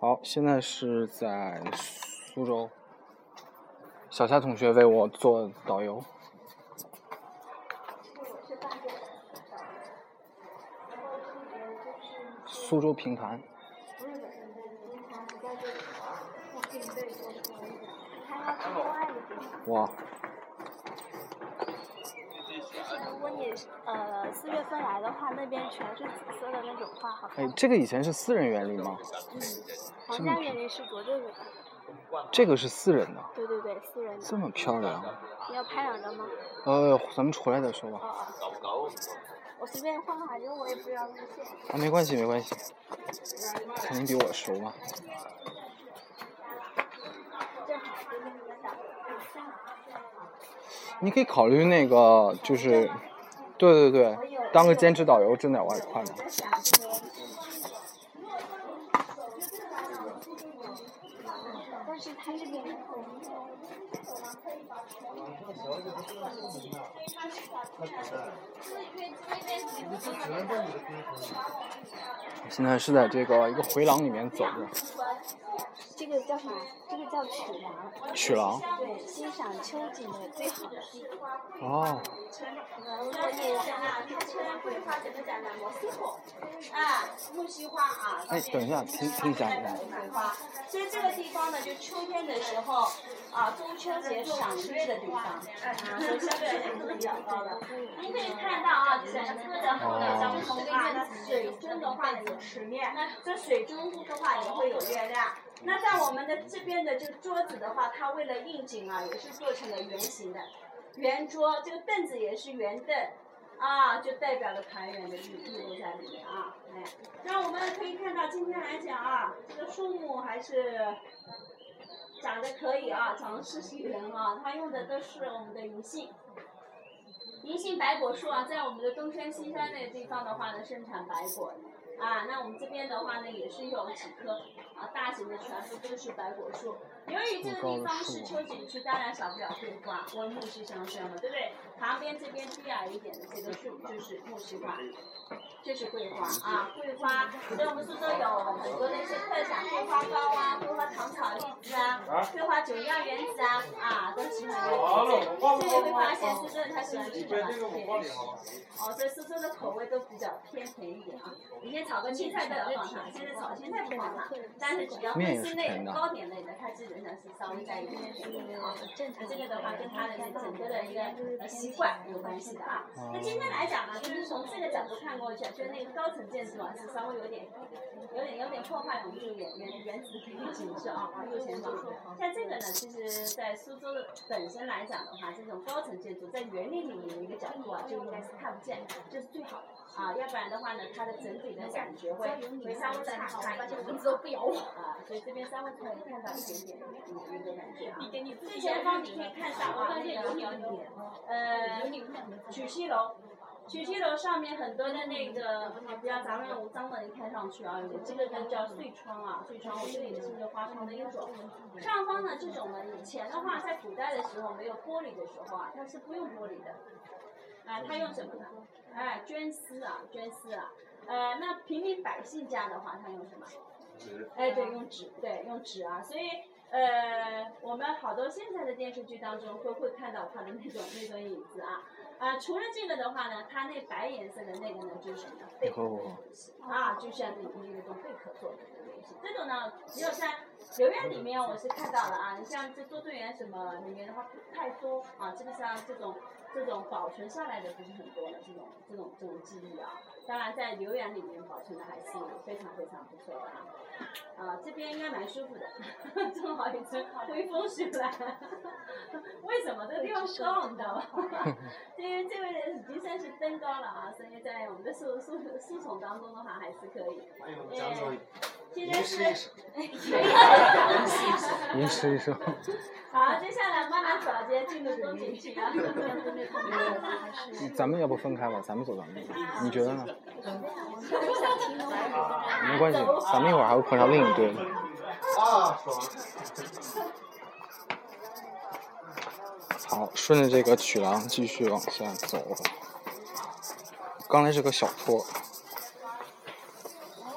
好，现在是在苏州，小夏同学为我做导游。苏州评弹。哇。呃四月份来的话，那边全是紫色的那种花，好看。哎，这个以前是私人园林吗？嗯，皇家园林是国政府的。这个是私人的。对对对，私人的。这么漂亮。你要拍两张吗？呃，咱们出来再说吧。我随便画画，因为我也不知道路线。啊，没关系，没关系。肯定比我熟嘛。你可以考虑那个，就是，对对对，当个兼职导游挣点外快嘛。现在是在这个一个回廊里面走着。这个叫什么？这个叫曲廊。曲廊。对，欣赏秋景的最好的地方。哦。啊，木樨花啊。哎，等一下，听听一下。所以这个地方呢，就秋天的时候啊，中秋节赏月的地方，啊，所以相对来讲是比较高的。您可以看到啊，整个的后呢，咱们从这个水中的话呢有池面，这水中的话也会有月亮。那在我们的这边的这个桌子的话，它为了应景啊，也是做成了圆形的圆桌。这个凳子也是圆凳，啊，就代表了团圆的意意味在里面啊。哎，那我们可以看到今天来讲啊，这个树木还是长得可以啊，长得是喜人啊。它用的都是我们的银杏，银杏白果树啊，在我们的东山西山那个地方的话呢，盛产白果。啊，那我们这边的话呢，也是有几棵啊，大型的全部都是白果树。由于这个地方是秋景区，当然少不了桂花，温木是相生嘛，对不对？旁边这边低矮一点的这个树就是木樨花。这是桂花啊，桂花，所以我们苏州有很多的一些特产，桂花糕啊，桂花糖炒栗子啊，桂花酒酿圆子啊，啊，都喜欢这些。会发现苏州人他喜欢吃什么？甜食。哦，所以苏州的口味都比较偏甜一点啊。以前炒个青菜都要放糖，现在炒青菜不放糖，但是只要面食类、糕点类的，它基本上是稍微带一点甜的啊。正常这个的话跟它的整个的一个呃习惯有关系的啊。那今天来讲呢，就是从这个角度看过去。就那个高层建筑啊，是稍微有点、有点、有点破坏我们这个原原原始的一个景色啊啊，右前方。像这个呢，其实，在苏州的本身来讲的话，这种高层建筑在园林里面的一个角度啊，就应该是看不见，这是最好的啊，要不然的话呢，它的整体的感觉会会稍微差差一点。都不咬我啊，所以这边稍微可以看到一点点一个感觉啊。最前方你可以看到啊，那个呃曲溪楼。曲溪楼上面很多的那个，比较杂乱无章的，你看上去啊，有这个呢叫碎窗啊，碎窗，我这里是一个花窗的一种。上方呢这种呢，以前的话在古代的时候没有玻璃的时候啊，它是不用玻璃的，啊，它用什么呢？哎，绢丝啊，绢丝啊，呃，那平民百姓家的话，他用什么？纸。哎，对，用纸，对，用纸啊，所以呃，我们好多现在的电视剧当中都会看到它的那种那种影子啊。啊，除了这个的话呢，它那白颜色的那个呢，就是什么？贝壳啊，就像那那种贝壳做的。这种呢，只有在留言里面我是看到了啊。你像这做队员什么里面的话不太多啊，基本上这种这种保存下来的不是很多的这种这种这种记忆啊。当然在留言里面保存的还是非常非常不错的啊。啊，这边应该蛮舒服的，正好一阵微风徐来。为什么这个地方高，你知道吧？因 为这位人已经算是登高了啊，所以在我们的树树树丛当中的话还是可以。现在是。您吃一说。好，接下来慢慢走，接进入风景区啊。咱们要不分开吧，咱们走咱们的，你觉得呢？没关系，咱们一会儿还会碰上另一队。好，顺着这个曲廊继续往下走。刚才是个小坡。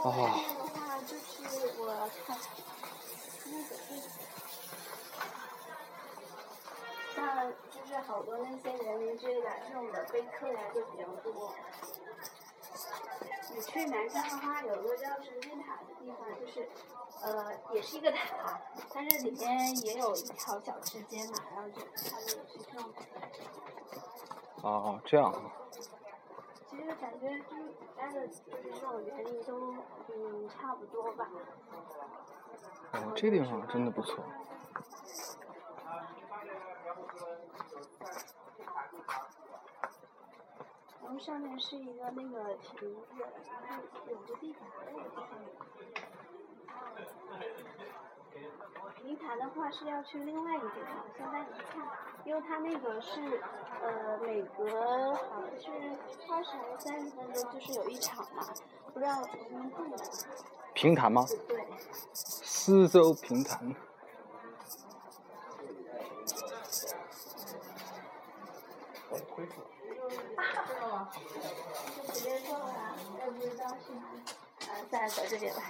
啊。要去看看。那个像就是好多那些园林之类的这种的碑刻呀就比较多。你去南山的话，有个叫神仙塔的地方，就是呃也是一个塔，但是里面一条小吃街嘛，然后就它就是这种。哦，这样。其实感觉就是古代的，就是这种园林都嗯差不多吧。哦，这地方真的不错。然后上面是一个那个亭子，然后有个地毯。平潭的话是要去另外一个地方，现在你看，因为它那个是呃每隔好像是二十还是三十分钟就是有一场嘛，不知道怎么定的。平潭吗？对。四周平潭。就直接说了，要不知道去哪里，呃，在在这边吧。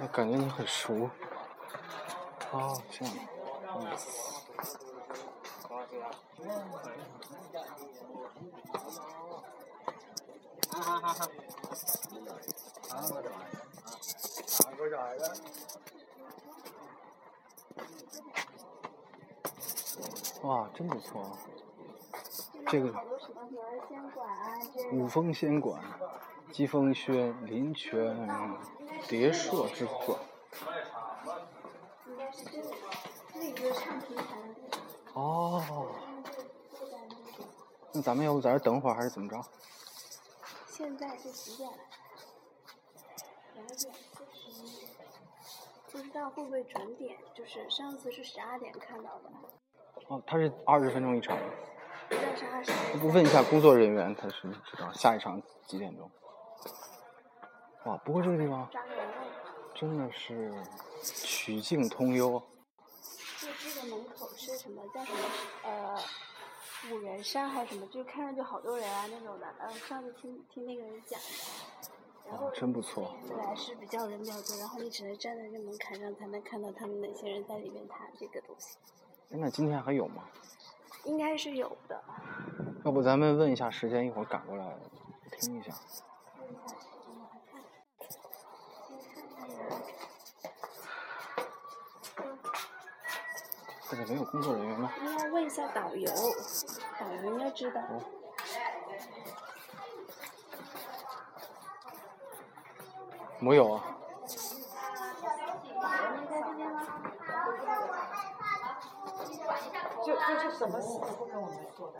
我感觉你很熟。哦，这样。嗯。哈哈哈哈。哇，真不错啊。这个五峰仙馆、疾风轩、林泉、蝶社之馆。哦。那咱们要不在这等会儿，还是怎么着？现在是几点了？两点四十。不知道会不会准点？就是上次是十二点看到的。哦，他是二十分钟一场。不问一下工作人员，他是知道下一场几点钟？哇，不过这个地方真的是曲径通幽。就这个门口是什么叫什么？呃，五人山还是什么？就看上去好多人啊那种的。嗯，上次听听那个人讲的。然后真不错。本来是比较人比较多，然后你只能站在这门槛上才能看到他们哪些人在里面谈这个东西。那今天还有吗？应该是有的。要不咱们问一下时间，一会儿赶过来听一下。这里没有工作人员吗？应该问一下导游，导游应该知道。没有啊。就就是什么时候跟我们说的？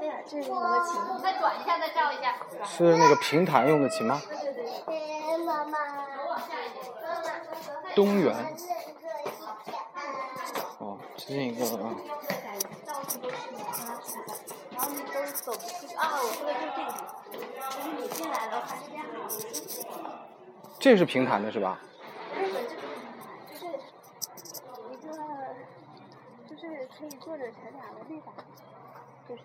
哎呀，这是什么琴？再转一下，再照一下。是那个平潭用的琴吗？对对对。妈妈。东园。哦，这个。到处都是然后你都走不出啊！我说的就是这个，就是你进来的话是这样的。这是平潭的是吧？可以坐着乘凉的地方，就是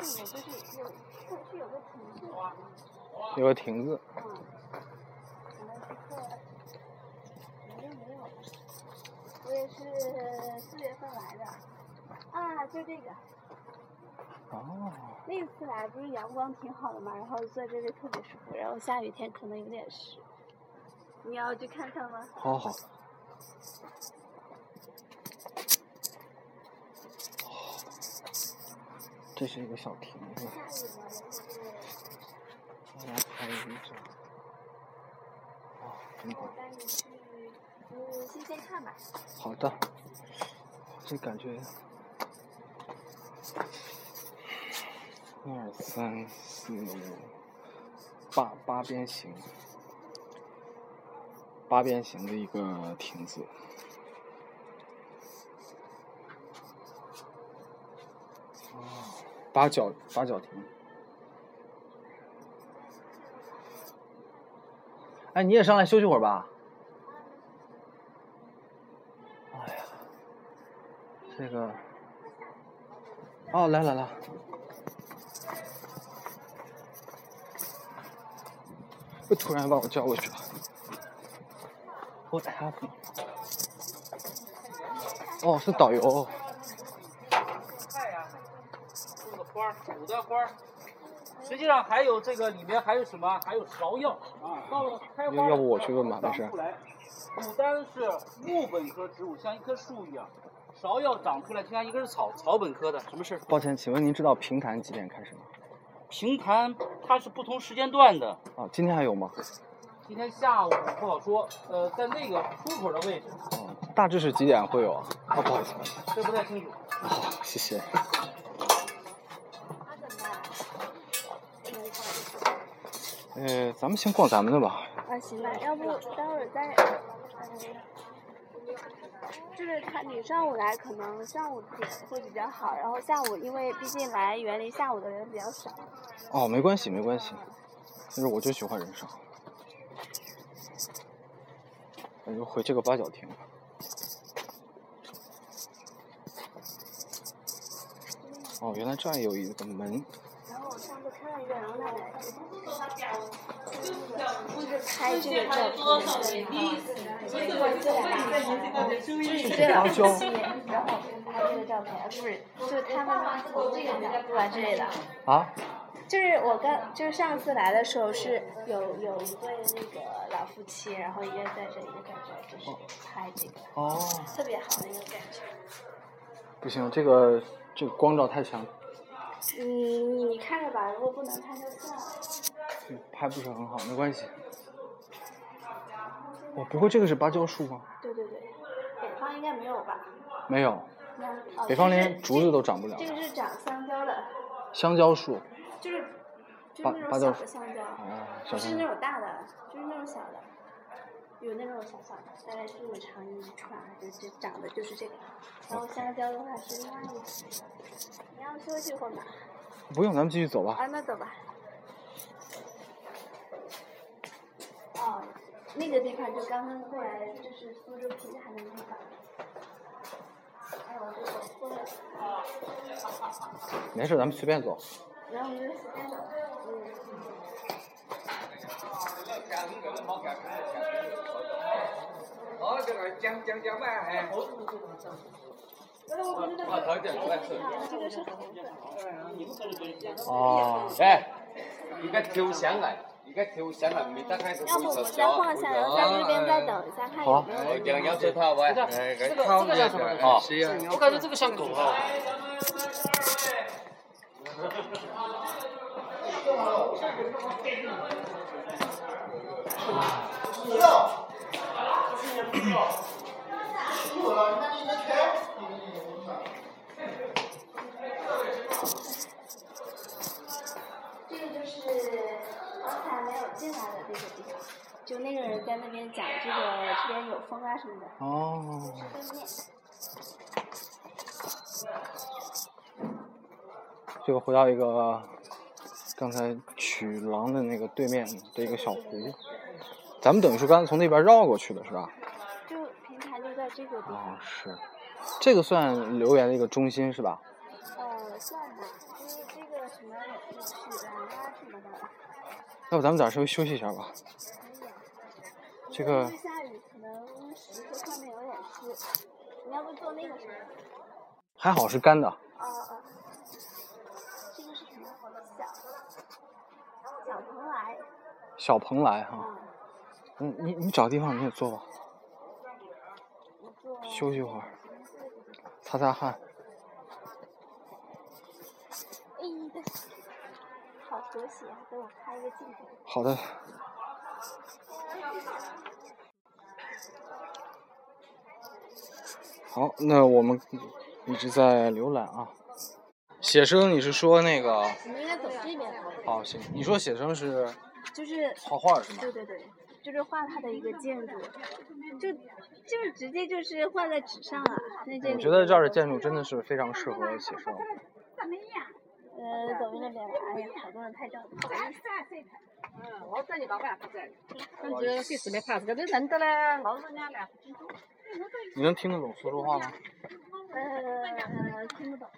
这个就是有个亭子，有个亭子。嗯，可能是过，没有没有，我也是四月份来的，啊，就这个。哦。那次来不是阳光挺好的嘛，然后坐这里特别舒服，然后下雨天可能有点湿。你要去看看吗？好好。这是一个小亭子，来拍一张。我带你去，嗯，先先看吧。好的，这感觉，二三四五，八八边形，八边形的一个亭子。八角八角亭，哎，你也上来休息会儿吧。哎呀，这个，哦，来来来，又突然把我叫过去了。What happened？哦，是导游。菜呀，种的花儿，煮的花儿。实际上还有这个里面还有什么？还有芍药。要要不我去问吧没事。牡丹是木本科植物，像一棵树一样。芍药长出来就像一根草，草本科的。什么事？抱歉，请问您知道平潭几点开始吗？平潭它是不同时间段的。啊，今天还有吗？今天下午不好说，呃，在那个出口的位置，哦，大致是几点会有啊？啊，不好意思，这不太清楚。好，谢谢。呃，咱们先逛咱们的吧。啊，行吧，要不待会儿再，嗯，就是他你上午来，可能上午点会比较好，然后下午因为毕竟来园林下午的人比较少。哦，没关系，没关系，但是我就喜欢人少。那就回这个八角亭吧。哦，原来这儿有一个门。拍这个照片，就是过这两个，然后拍这个照片，不是，就他们从这个角度啊之类的。啊？就是我刚就是上次来的时候是有有一对那个老夫妻，然后一个在这，一个在这，就是拍这个，哦，特别好的一个感觉。不行，这个这个光照太强，嗯，你你看着吧，如果不能看就算了。嗯拍不是很好，没关系。哦，不过这个是芭蕉树吗？对对对，北方应该没有吧？没有，哦北方连竹子都长不了这。个是长香蕉的，香蕉树，就是就芭是那芭蕉树种小的香蕉，不是。那种大的，就是那种小的，有那种小小的，大概这么长一串，就是长的就是这个。然后香蕉的话是另外一种。你要休息会儿吗？不用，咱们继续走吧。啊，那走吧。哦，那个地方就刚刚过来，就是苏州评弹的地方。哎，我就走错了。没事，咱们随便走。然后我们就随便走。嗯。哦，这个讲讲讲嘛，哎。啊，这个是红色。哦，哎，一个头香来，一个头香来，没打开就要不我们再晃一下，然后在那边再等一下，看有没有。哦，两两手套喂，哎，这个这个叫什么，我感觉这个像狗啊。这个就是刚才没有进来的这个地方，就那个人在那边讲这个这边有风啊什么的。哦，对面。这个回到一个刚才曲廊的那个对面的一个小湖，咱们等于是刚才从那边绕过去的是吧？这个地哦。，是，这个算留言的一个中心是吧？呃，算吧，就是这个什么曲廊啊什么的。要不咱们早上稍微休息一下吧？这个下雨，可能石头上面有点湿。你要不做那个什么？还好是干的。哦哦。这个是什么？小小蓬莱。小蓬莱哈，啊，嗯，你你找地方你也坐吧。休息会儿，擦擦汗。哎，好和谐啊！给我开一个镜头。好的。好，那我们一直在浏览啊。写生，你是说那个？我们应该走这边。哦，行，你说写生是就是。画画是吗？对对对，就是画它的一个建筑，就就是直接就是画在纸上了。那这里。我觉得这儿的建筑真的是非常适合写生。呃，走那边吧。哎呀，好多人拍照。嗯，我这里老板不在，反正随时没拍，这个认得嘞，老人家来。你能听得懂苏州话吗？呃，听不懂。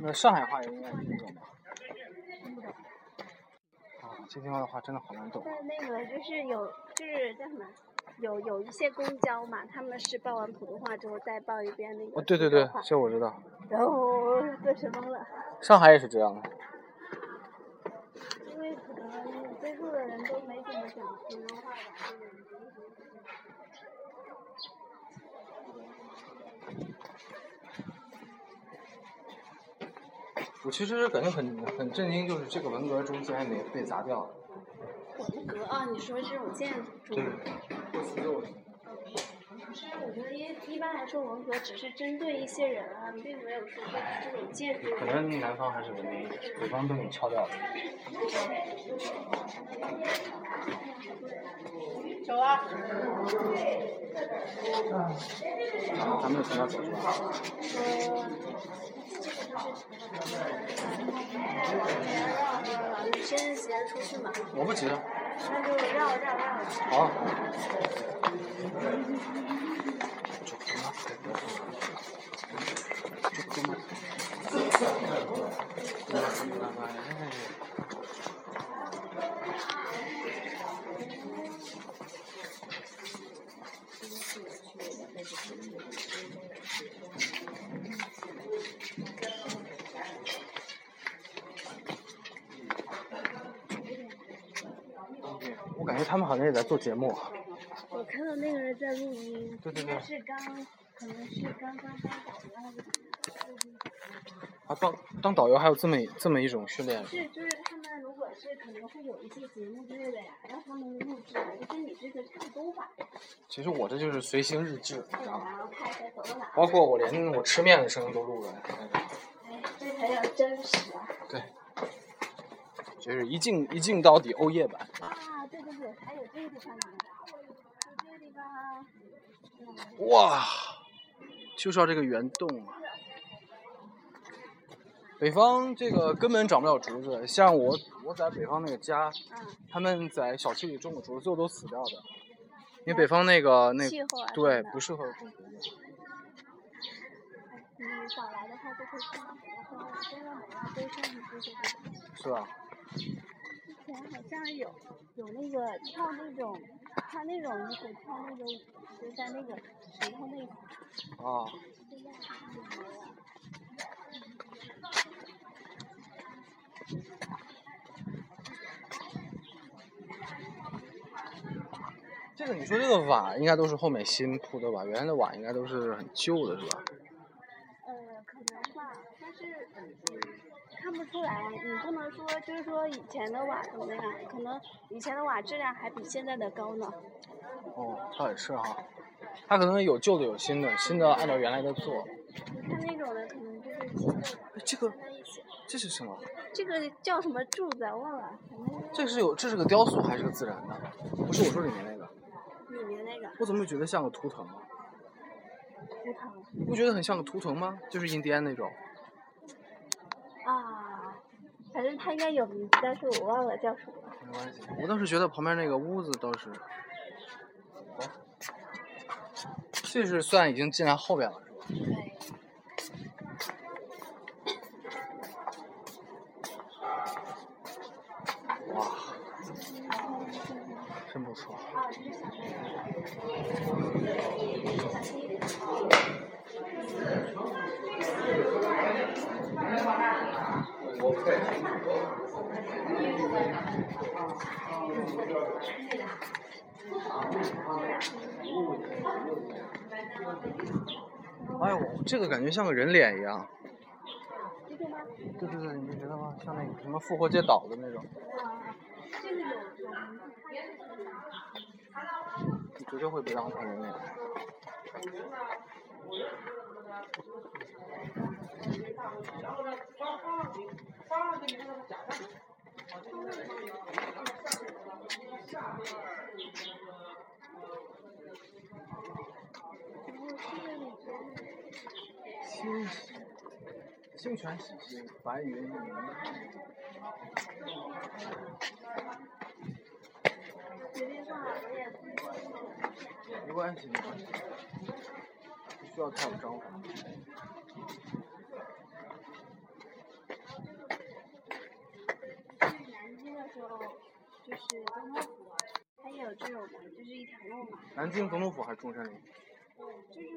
那上海话也应该听得懂吧？听不懂。啊，这地方的话真的好难懂。对那个就是有，就是叫什么？有有一些公交嘛，他们是报完普通话之后再报一遍那个。哦，对对对，这我知道。然后顿时懵了。上海也是这样的。因为可能接触的人都没怎么讲普通话吧。我其实感觉很很震惊，就是这个文革中竟然没被砸掉。文革啊，你说这种建筑？对。不是，我觉得一一般来说，文革只是针对一些人啊，并没有说对这种建筑。可能南方还是文明一点，北方都给敲掉了。走啊！咱们从哪走先急着出去嘛。我不急。那就绕绕绕。好。我感觉他们好像也在做节目。看到那个人在录音，对对对，是刚，可能是刚刚当导游还是啊，当当导游还有这么这么一种训练？是，就是他们如果是可能会有一些节目之类的呀，让他们录制，就跟你这个差不多吧。其实我这就是随行日志，你知道吗？包括我连我吃面的声音都录了。哎，这才叫真实啊！对。就是一镜一镜到底欧耶版。啊，对对对，还有这个地方呢，这个地方。哇，就是要这个圆洞啊！北方这个根本长不了竹子，像我我在北方那个家，他们在小区里种的竹子最后都死掉的，因为北方那个那对不适合种竹子。你早来的话就会看到很多花，真的没了，都上去就是。是吧？之前好像有有那个跳那种，他那种衣服，跳那个舞，就在那个石头那块。啊。这个你说这个瓦应该都是后面新铺的吧？原来的瓦应该都是很旧的，是吧？呃，可能吧，但是看不出来。你不能说，就是说以前的瓦怎么样？可能以前的瓦质量还比现在的高呢。哦，倒也是哈。它可能有旧的有新的，新的按照原来的做。你看那种的，可能就是新的。这个，这是什么？这个叫什么柱子？忘了。这是有，这是个雕塑还是个自然的？不是我说里面那个。里面那个。我怎么觉得像个图腾啊？图腾。不觉得很像个图腾吗？就是印第安那种。反正他应该有名字，但是我忘了叫什么。没关系，我倒是觉得旁边那个屋子倒是。这是算已经进来后边了，是吧？对。哇，真不错。哎呦，这个感觉像个人脸一样。对对对，你们觉得吗？像那个什么复活节岛的那种。你绝对会被当成人脸。星星泉洗心，白云。没关系，没关系，不需要太有章法。去南京的时候，就是总统府，它也有这种的，就是一条路嘛。南京总统府还是中山陵？就是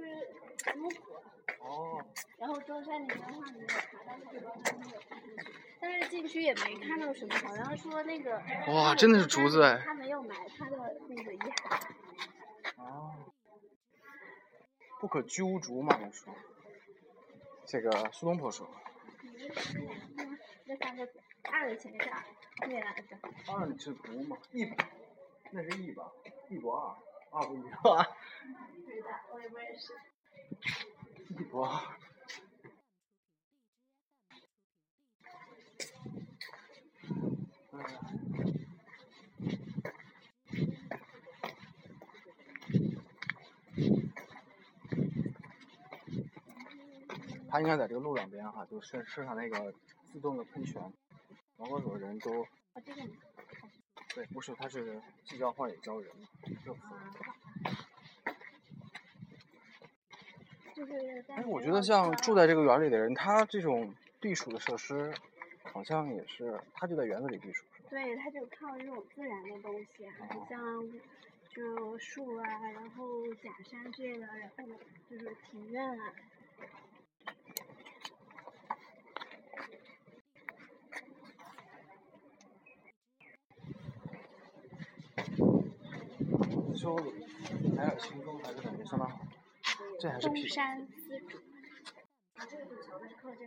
总统府。哦。然后中山陵的话，你有爬到很多，没有爬进去。但是进去也没看到什么，好像说那个。哇，真的是竹子哎！他没有埋他的那个遗骸。哦。不可居无竹嘛，我说。这个苏东坡说。这三个字，二的前面是二，后面两个字。二是不嘛？一，那是一吧？一不二，二不一吧？不知道，我也不认识。一不二。他应该在这个路两边哈，就设设上那个自动的喷泉，然后有人都。对，不是，他是既浇花也浇人。就是哎，我觉得像住在这个园里的人，他这种避暑的设施，好像也是，他就在园子里避暑。对，他就靠这种自然的东西，像就树啊，然后假山之类的，然后就是庭院啊。修海尔轻松还是感觉相当好，这还是东山丝竹。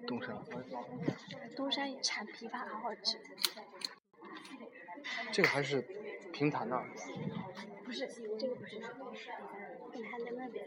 东山。东山也产枇杷，好好吃。这个还是平潭的。不是，这个不是，平潭在那边。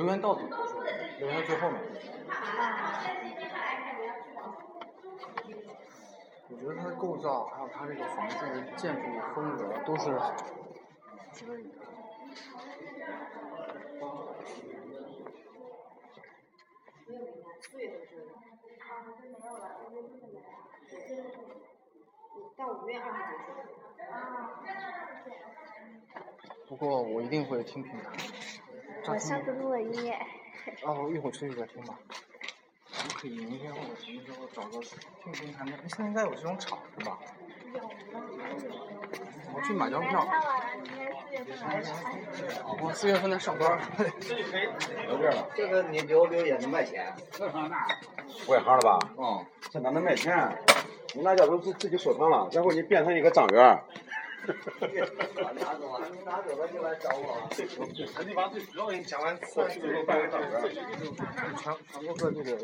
留言到底，留园最后面。我觉得它的构造，还有它这个房子的建筑风格，都是。不过我一定会听评弹。我上次录了音乐。哦，一会儿出去再听吧。我可以明天或者什么时候找个听评弹的。现在应该有这种场是吧？有我去买张票。我四月份在上班。有这了。这个你留留也能卖钱。外行了吧？嗯。这哪能卖钱？你那叫都自自己收藏了，然后你变成一个账员。我拿走了，你拿走了就来找我。你把最主要人讲完，过去之后办个账员。全国各地的。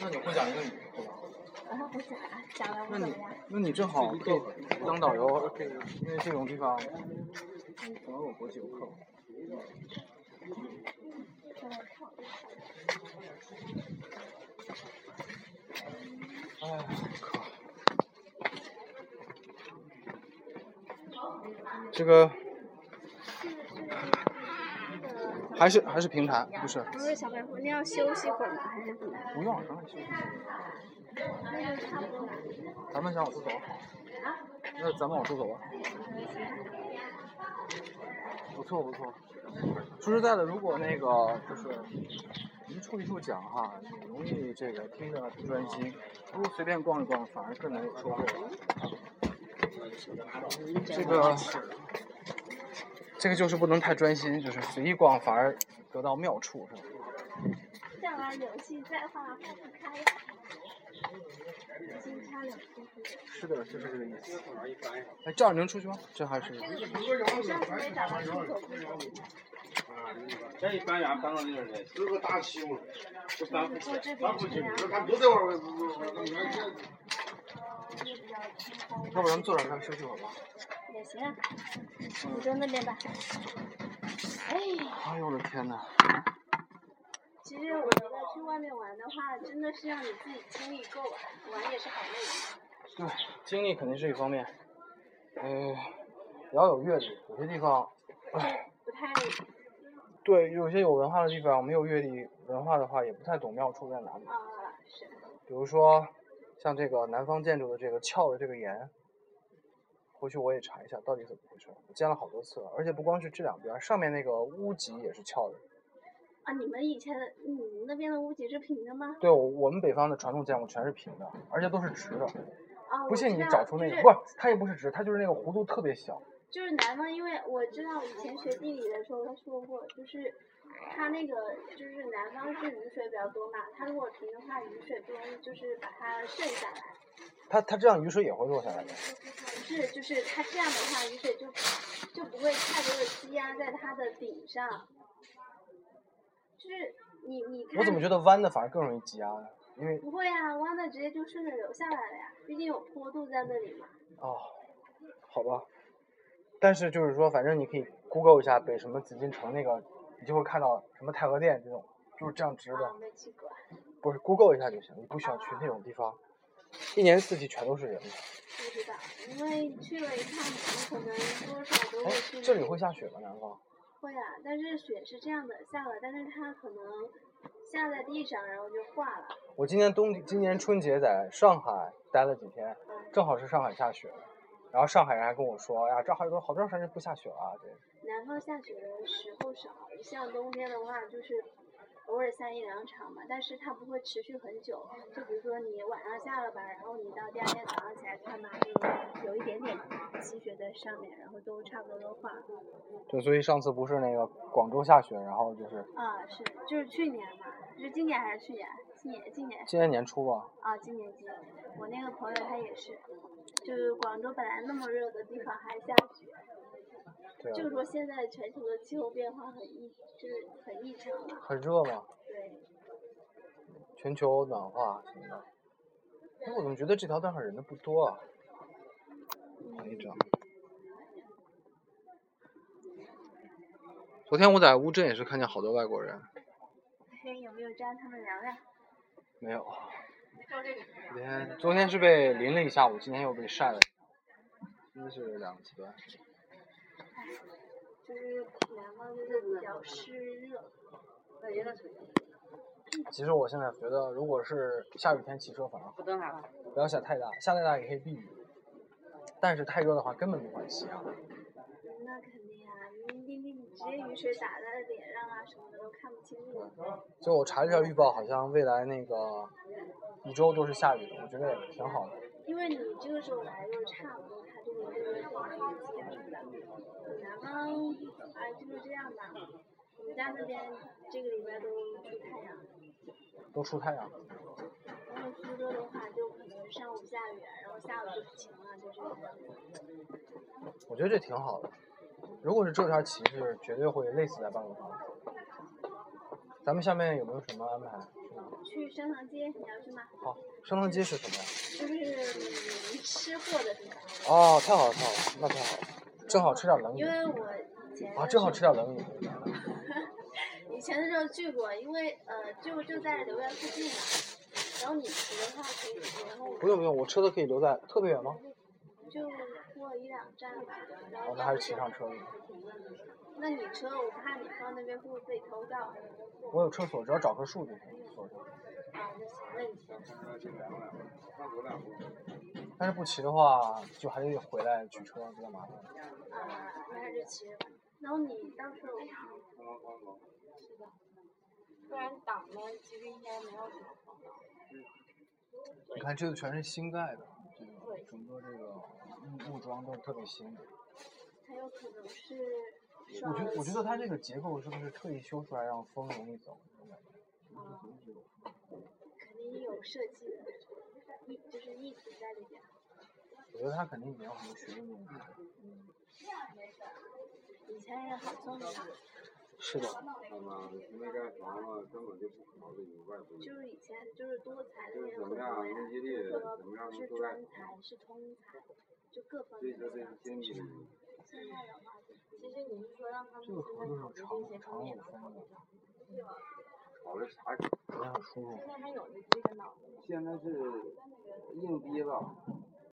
那你会讲英语对吧？我会讲，讲了那你那你正好可以当导游，可以，因为这种地方总有国际游客。哎，这个还是还是平台，不是？不是小白虎，你要休息会儿吗？还是怎么？不用，咱们休息。咱们想往出走。那咱们往出走吧。不错不错。说实在的，如果那个就是一处一处讲哈，容易这个听着不专心。不如随便逛一逛，反而更难有收获。这个这个就是不能太专心，就是随意逛反而得到妙处，是吧？这玩游戏再画不开。是的，就是这个意思。哎，这样能出去吗？这还是。这一搬家搬到那儿来，这个大气嘛，这搬不起，搬不起，他都在玩儿。要不咱们坐这儿休息会儿吧？也行啊，你坐那边吧。哎。哎呦我的天呐。其实我觉得去外面玩的话，真的是让你自己精力够啊，玩也是好累。对，精力肯定是一方面，呃，也要有阅历，有些地方，唉，不太。对，有些有文化的地方，没有阅历文化的话，也不太懂妙处在哪里。啊，是。比如说，像这个南方建筑的这个翘的这个檐，回去我也查一下到底怎么回事。我见了好多次了，而且不光是这两边，上面那个屋脊也是翘的。啊，你们以前的，你们那边的屋脊是平的吗？对，我我们北方的传统建筑全是平的，而且都是直的。啊，不信你找出那个，不是，它也不是直，它就是那个弧度特别小。就是南方，因为我知道以前学地理的时候他说过，就是它那个就是南方是雨水比较多嘛，它如果平的话，雨水不容易就是把它渗下来。它它这样雨水也会落下来的。不是，就是它这样的话，雨水就就不会太多的积压在它的顶上。就是你你看，我怎么觉得弯的反而更容易挤压呢？因为不会啊，弯的直接就顺着流下来了呀，毕竟有坡度在那里嘛。哦，好吧。但是就是说，反正你可以 Google 一下北什么紫禁城那个，你就会看到什么太和殿这种，就是这样直的。没去过。不是 Google 一下就行，你不需要去那种地方，一年四季全都是人。不知道，因为去了一趟，可能多少都会去。这里会下雪吗？南方？会啊，但是雪是这样的，下了，但是它可能下在地上，然后就化了。我今年冬，今年春节在上海待了几天，正好是上海下雪，然后上海人还跟我说，呀，这好多好长时间不下雪了，对。南方下雪的时候少，像冬天的话就是。偶尔下一两场嘛，但是它不会持续很久。就比如说你晚上下了吧，然后你到第二天早上起来看嘛，就有一点点积雪在上面，然后都差不多都化了。对，所以上次不是那个广州下雪，然后就是。啊，是，就是去年嘛，是今年还是去年？今年，今年。今年年初吧。啊，今年今年，我那个朋友他也是，就是广州本来那么热的地方还下雪。就是说，现在全球的气候变化很异，就是很异常嘛。很热吗？对。全球暖化什么的。哎，我怎么觉得这条道上人都不多啊？来一张。昨天我在乌镇也是看见好多外国人。天，有没有沾他们凉凉？没有。昨天昨天是被淋了一下午，今天又被晒了，真的是两个极端。就是南方就是比较湿热，其实我现在觉得，如果是下雨天骑车反而好，不要下太大，下太大也可以避雨，但是太热的话根本没法骑啊。那肯定啊，你你你直接雨水打在脸上啊什么的都看不清楚。就我查了一下预报，好像未来那个一周都是下雨的，我觉得也挺好的。因为你这个时候来就差不多，就可以结束了。南方哎就是这样吧，我们家那边这个礼拜都出太阳。都出太阳。然后苏州的话，就可能上午下雨，然后下午就晴了，就这样。我觉得这挺好的，如果是这条旗帜，绝对会累死在办公室。咱们下面有没有什么安排？去升塘街，你要去吗？好，升塘街是什么呀？就是吃货的地方。哦，太好了，太好了，那太好了，正好吃点冷饮。因为我以前啊，正好吃点冷饮。以前的时候去过，因为呃，就就在留园附近嘛。然后你骑的话可以，然后。不用不用，我车子可以留在，特别远吗？就过一两站吧。哦，那还是骑上车。那你车，我怕你放那边会不会被偷盗？我有车锁，只要找棵树就行，锁上。啊，那行，那你先。但是不骑的话，就还得回来取车，比较麻烦。啊，那还是骑。然后你到时候。是的。不然挡了，其实应该没有什么防盗。你看，这个全是新盖的，这个整个这个木木桩都是特别新的。它有可能是。我觉得，我觉得它这个结构是不是特意修出来让风容易走？啊，肯定有设计的，意就是意图在里面。我觉得他肯定也有很多学问用嗯，以前也好聪明啊。是的。他妈的，现在盖房子根本就不考虑有外部。就是以前就是多才的就是那种怎么样，呀，经济力怎么样是专才是通才，就各方面的这个经济。现在的话，其实你是说让他们这个现在同是考虑这些长方面长的。现在还有这这个脑子吗？现在是硬逼了，